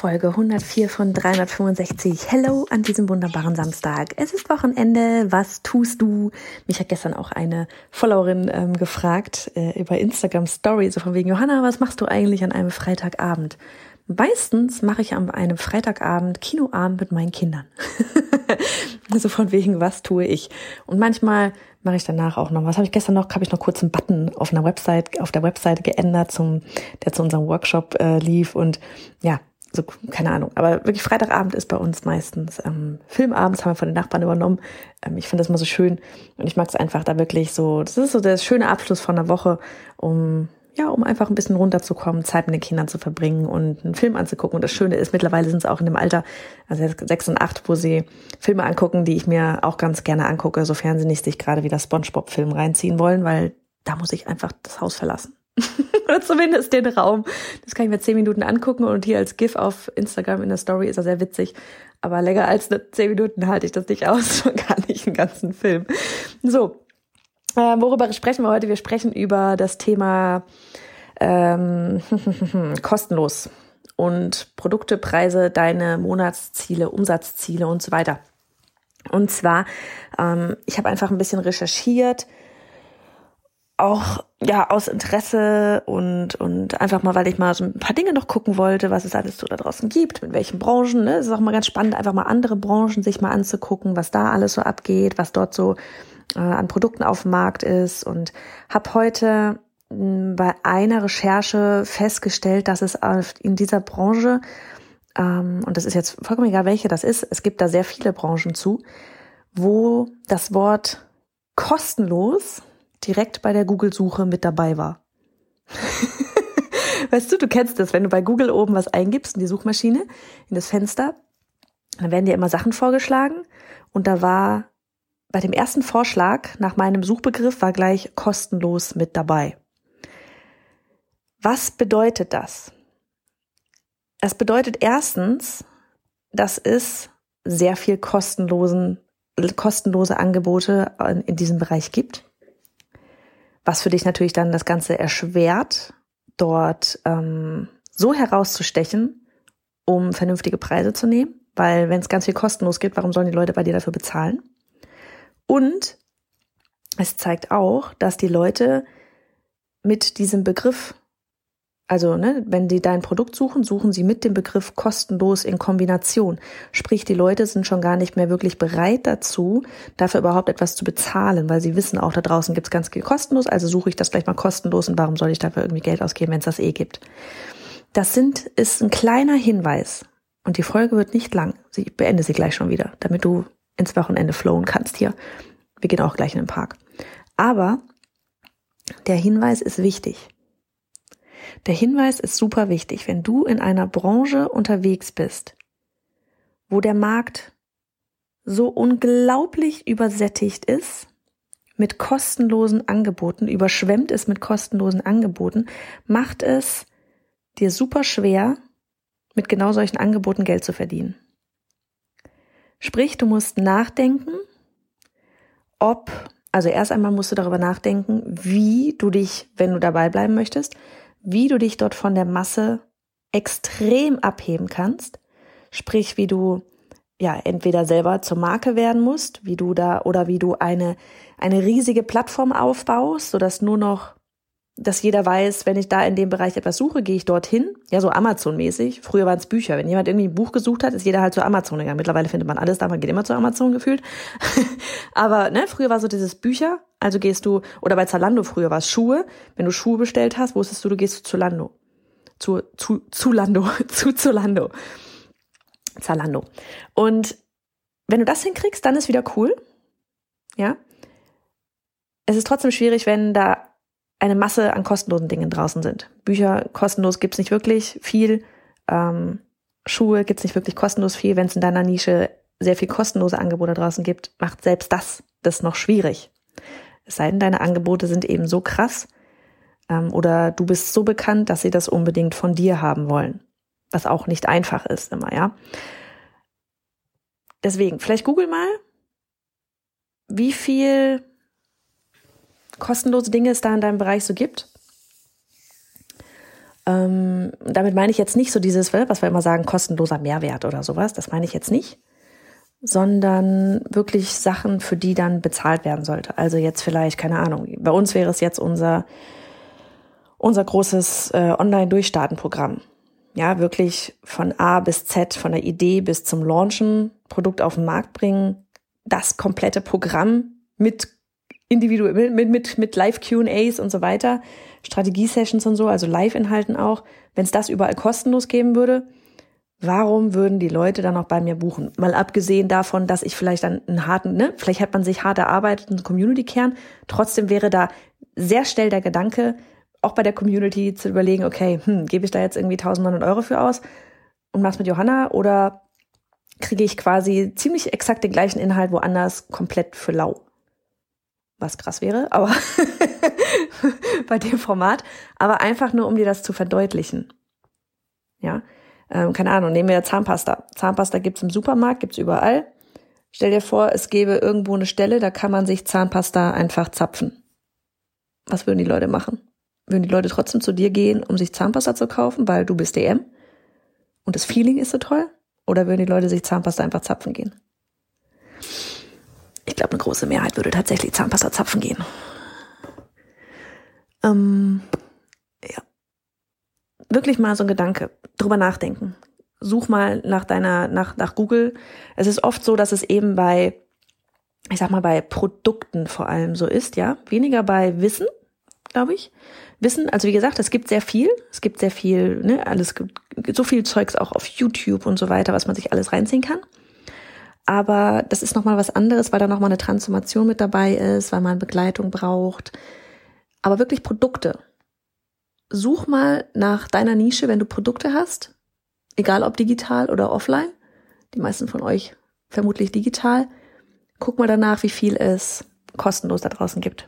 Folge 104 von 365. Hello an diesem wunderbaren Samstag. Es ist Wochenende. Was tust du? Mich hat gestern auch eine Followerin ähm, gefragt äh, über Instagram Story, so von wegen Johanna, was machst du eigentlich an einem Freitagabend? Meistens mache ich an einem Freitagabend Kinoabend mit meinen Kindern. also von wegen, was tue ich? Und manchmal mache ich danach auch noch. Was habe ich gestern noch? Habe ich noch kurz einen Button auf einer Website, auf der Webseite geändert, zum, der zu unserem Workshop äh, lief. Und ja, so, keine Ahnung. Aber wirklich Freitagabend ist bei uns meistens ähm, Filmabends, haben wir von den Nachbarn übernommen. Ähm, ich finde das immer so schön und ich mag es einfach da wirklich so, das ist so der schöne Abschluss von der Woche, um ja, um einfach ein bisschen runterzukommen, Zeit mit den Kindern zu verbringen und einen Film anzugucken. Und das Schöne ist, mittlerweile sind sie auch in dem Alter, also sechs und acht, wo sie Filme angucken, die ich mir auch ganz gerne angucke, sofern sie nicht sich gerade wieder Spongebob-Film reinziehen wollen, weil da muss ich einfach das Haus verlassen. Oder zumindest den Raum. Das kann ich mir zehn Minuten angucken und hier als GIF auf Instagram in der Story ist er sehr witzig. Aber länger als zehn Minuten halte ich das nicht aus, gar nicht einen ganzen Film. So, äh, worüber sprechen wir heute? Wir sprechen über das Thema ähm, kostenlos und Produkte, Preise, deine Monatsziele, Umsatzziele und so weiter. Und zwar, ähm, ich habe einfach ein bisschen recherchiert, auch ja aus Interesse und und einfach mal, weil ich mal so ein paar Dinge noch gucken wollte, was es alles so da draußen gibt, mit welchen Branchen. Ne? Es ist auch mal ganz spannend, einfach mal andere Branchen sich mal anzugucken, was da alles so abgeht, was dort so äh, an Produkten auf dem Markt ist. Und habe heute mh, hm, bei einer Recherche festgestellt, dass es in dieser Branche ähm, und das ist jetzt vollkommen egal, welche das ist, es gibt da sehr viele Branchen zu, wo das Wort kostenlos direkt bei der Google-Suche mit dabei war. weißt du, du kennst das, wenn du bei Google oben was eingibst in die Suchmaschine, in das Fenster, dann werden dir immer Sachen vorgeschlagen und da war bei dem ersten Vorschlag nach meinem Suchbegriff war gleich kostenlos mit dabei. Was bedeutet das? Es bedeutet erstens, dass es sehr viel kostenlosen, kostenlose Angebote in diesem Bereich gibt was für dich natürlich dann das Ganze erschwert, dort ähm, so herauszustechen, um vernünftige Preise zu nehmen. Weil wenn es ganz viel kostenlos gibt, warum sollen die Leute bei dir dafür bezahlen? Und es zeigt auch, dass die Leute mit diesem Begriff also, ne, wenn die dein Produkt suchen, suchen sie mit dem Begriff kostenlos in Kombination. Sprich, die Leute sind schon gar nicht mehr wirklich bereit dazu, dafür überhaupt etwas zu bezahlen, weil sie wissen auch, da draußen gibt's ganz viel kostenlos, also suche ich das gleich mal kostenlos und warum soll ich dafür irgendwie Geld ausgeben, wenn es das eh gibt. Das sind, ist ein kleiner Hinweis. Und die Folge wird nicht lang. Ich beende sie gleich schon wieder, damit du ins Wochenende flowen kannst hier. Wir gehen auch gleich in den Park. Aber der Hinweis ist wichtig. Der Hinweis ist super wichtig. Wenn du in einer Branche unterwegs bist, wo der Markt so unglaublich übersättigt ist mit kostenlosen Angeboten, überschwemmt ist mit kostenlosen Angeboten, macht es dir super schwer, mit genau solchen Angeboten Geld zu verdienen. Sprich, du musst nachdenken, ob, also erst einmal musst du darüber nachdenken, wie du dich, wenn du dabei bleiben möchtest, wie du dich dort von der Masse extrem abheben kannst. Sprich, wie du ja entweder selber zur Marke werden musst, wie du da oder wie du eine eine riesige Plattform aufbaust, sodass nur noch dass jeder weiß, wenn ich da in dem Bereich etwas suche, gehe ich dorthin. Ja, so Amazon-mäßig. Früher waren es Bücher. Wenn jemand irgendwie ein Buch gesucht hat, ist jeder halt zu Amazon gegangen. Mittlerweile findet man alles da, man geht immer zu Amazon gefühlt. Aber ne, früher war so dieses Bücher. Also gehst du, oder bei Zalando früher war es Schuhe. Wenn du Schuhe bestellt hast, wusstest du, du gehst zu Zalando. zu, zu, zu Lando, zu Zolando. Zalando. Und wenn du das hinkriegst, dann ist wieder cool. Ja. Es ist trotzdem schwierig, wenn da eine Masse an kostenlosen Dingen draußen sind. Bücher kostenlos gibt's nicht wirklich viel. Ähm, Schuhe gibt's nicht wirklich kostenlos viel. Wenn es in deiner Nische sehr viel kostenlose Angebote draußen gibt, macht selbst das das noch schwierig. Es sei denn, deine Angebote sind eben so krass ähm, oder du bist so bekannt, dass sie das unbedingt von dir haben wollen. Was auch nicht einfach ist immer, ja. Deswegen, vielleicht google mal, wie viel kostenlose Dinge es da in deinem Bereich so gibt. Ähm, damit meine ich jetzt nicht so dieses, was wir immer sagen, kostenloser Mehrwert oder sowas. Das meine ich jetzt nicht. Sondern wirklich Sachen, für die dann bezahlt werden sollte. Also jetzt vielleicht, keine Ahnung, bei uns wäre es jetzt unser, unser großes äh, Online-Durchstarten-Programm. Ja, wirklich von A bis Z, von der Idee bis zum Launchen, Produkt auf den Markt bringen, das komplette Programm mit individuell, mit, mit, mit Live-QAs und so weiter, Strategie-Sessions und so, also Live-Inhalten auch, wenn es das überall kostenlos geben würde, warum würden die Leute dann auch bei mir buchen? Mal abgesehen davon, dass ich vielleicht dann einen harten, ne, vielleicht hat man sich hart erarbeitet, einen Community-Kern, trotzdem wäre da sehr schnell der Gedanke, auch bei der Community zu überlegen, okay, hm, gebe ich da jetzt irgendwie 1900 Euro für aus und mach's mit Johanna oder kriege ich quasi ziemlich exakt den gleichen Inhalt woanders komplett für lau? Was krass wäre, aber bei dem Format, aber einfach nur, um dir das zu verdeutlichen. Ja, ähm, keine Ahnung, nehmen wir Zahnpasta. Zahnpasta gibt's im Supermarkt, gibt's überall. Stell dir vor, es gäbe irgendwo eine Stelle, da kann man sich Zahnpasta einfach zapfen. Was würden die Leute machen? Würden die Leute trotzdem zu dir gehen, um sich Zahnpasta zu kaufen, weil du bist DM und das Feeling ist so toll? Oder würden die Leute sich Zahnpasta einfach zapfen gehen? Ich glaube, eine große Mehrheit würde tatsächlich Zahnpasta zapfen gehen. Ähm, ja. Wirklich mal so ein Gedanke, drüber nachdenken. Such mal nach deiner, nach, nach Google. Es ist oft so, dass es eben bei, ich sag mal, bei Produkten vor allem so ist, ja. Weniger bei Wissen, glaube ich. Wissen, also wie gesagt, es gibt sehr viel. Es gibt sehr viel, ne, alles, so viel Zeugs auch auf YouTube und so weiter, was man sich alles reinziehen kann. Aber das ist nochmal was anderes, weil da nochmal eine Transformation mit dabei ist, weil man Begleitung braucht. Aber wirklich Produkte. Such mal nach deiner Nische, wenn du Produkte hast. Egal ob digital oder offline. Die meisten von euch vermutlich digital. Guck mal danach, wie viel es kostenlos da draußen gibt.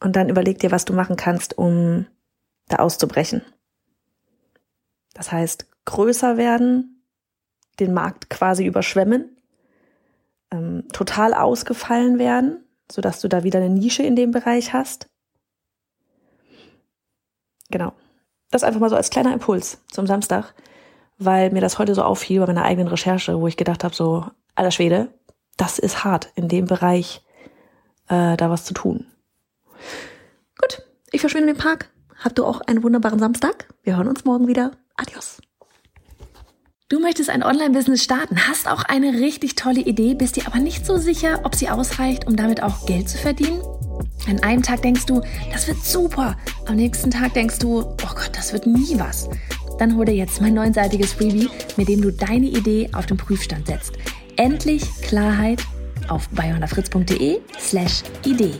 Und dann überleg dir, was du machen kannst, um da auszubrechen. Das heißt, größer werden, den Markt quasi überschwemmen, ähm, total ausgefallen werden, so dass du da wieder eine Nische in dem Bereich hast. Genau. Das einfach mal so als kleiner Impuls zum Samstag, weil mir das heute so auffiel bei meiner eigenen Recherche, wo ich gedacht habe, so, alter Schwede, das ist hart, in dem Bereich äh, da was zu tun. Gut, ich verschwinde in den Park. Habt du auch einen wunderbaren Samstag. Wir hören uns morgen wieder. Adios. Du möchtest ein Online-Business starten, hast auch eine richtig tolle Idee, bist dir aber nicht so sicher, ob sie ausreicht, um damit auch Geld zu verdienen? An einem Tag denkst du, das wird super. Am nächsten Tag denkst du, oh Gott, das wird nie was. Dann hol dir jetzt mein neunseitiges Freebie, mit dem du deine Idee auf den Prüfstand setzt. Endlich Klarheit auf bayonafritz.de slash Idee.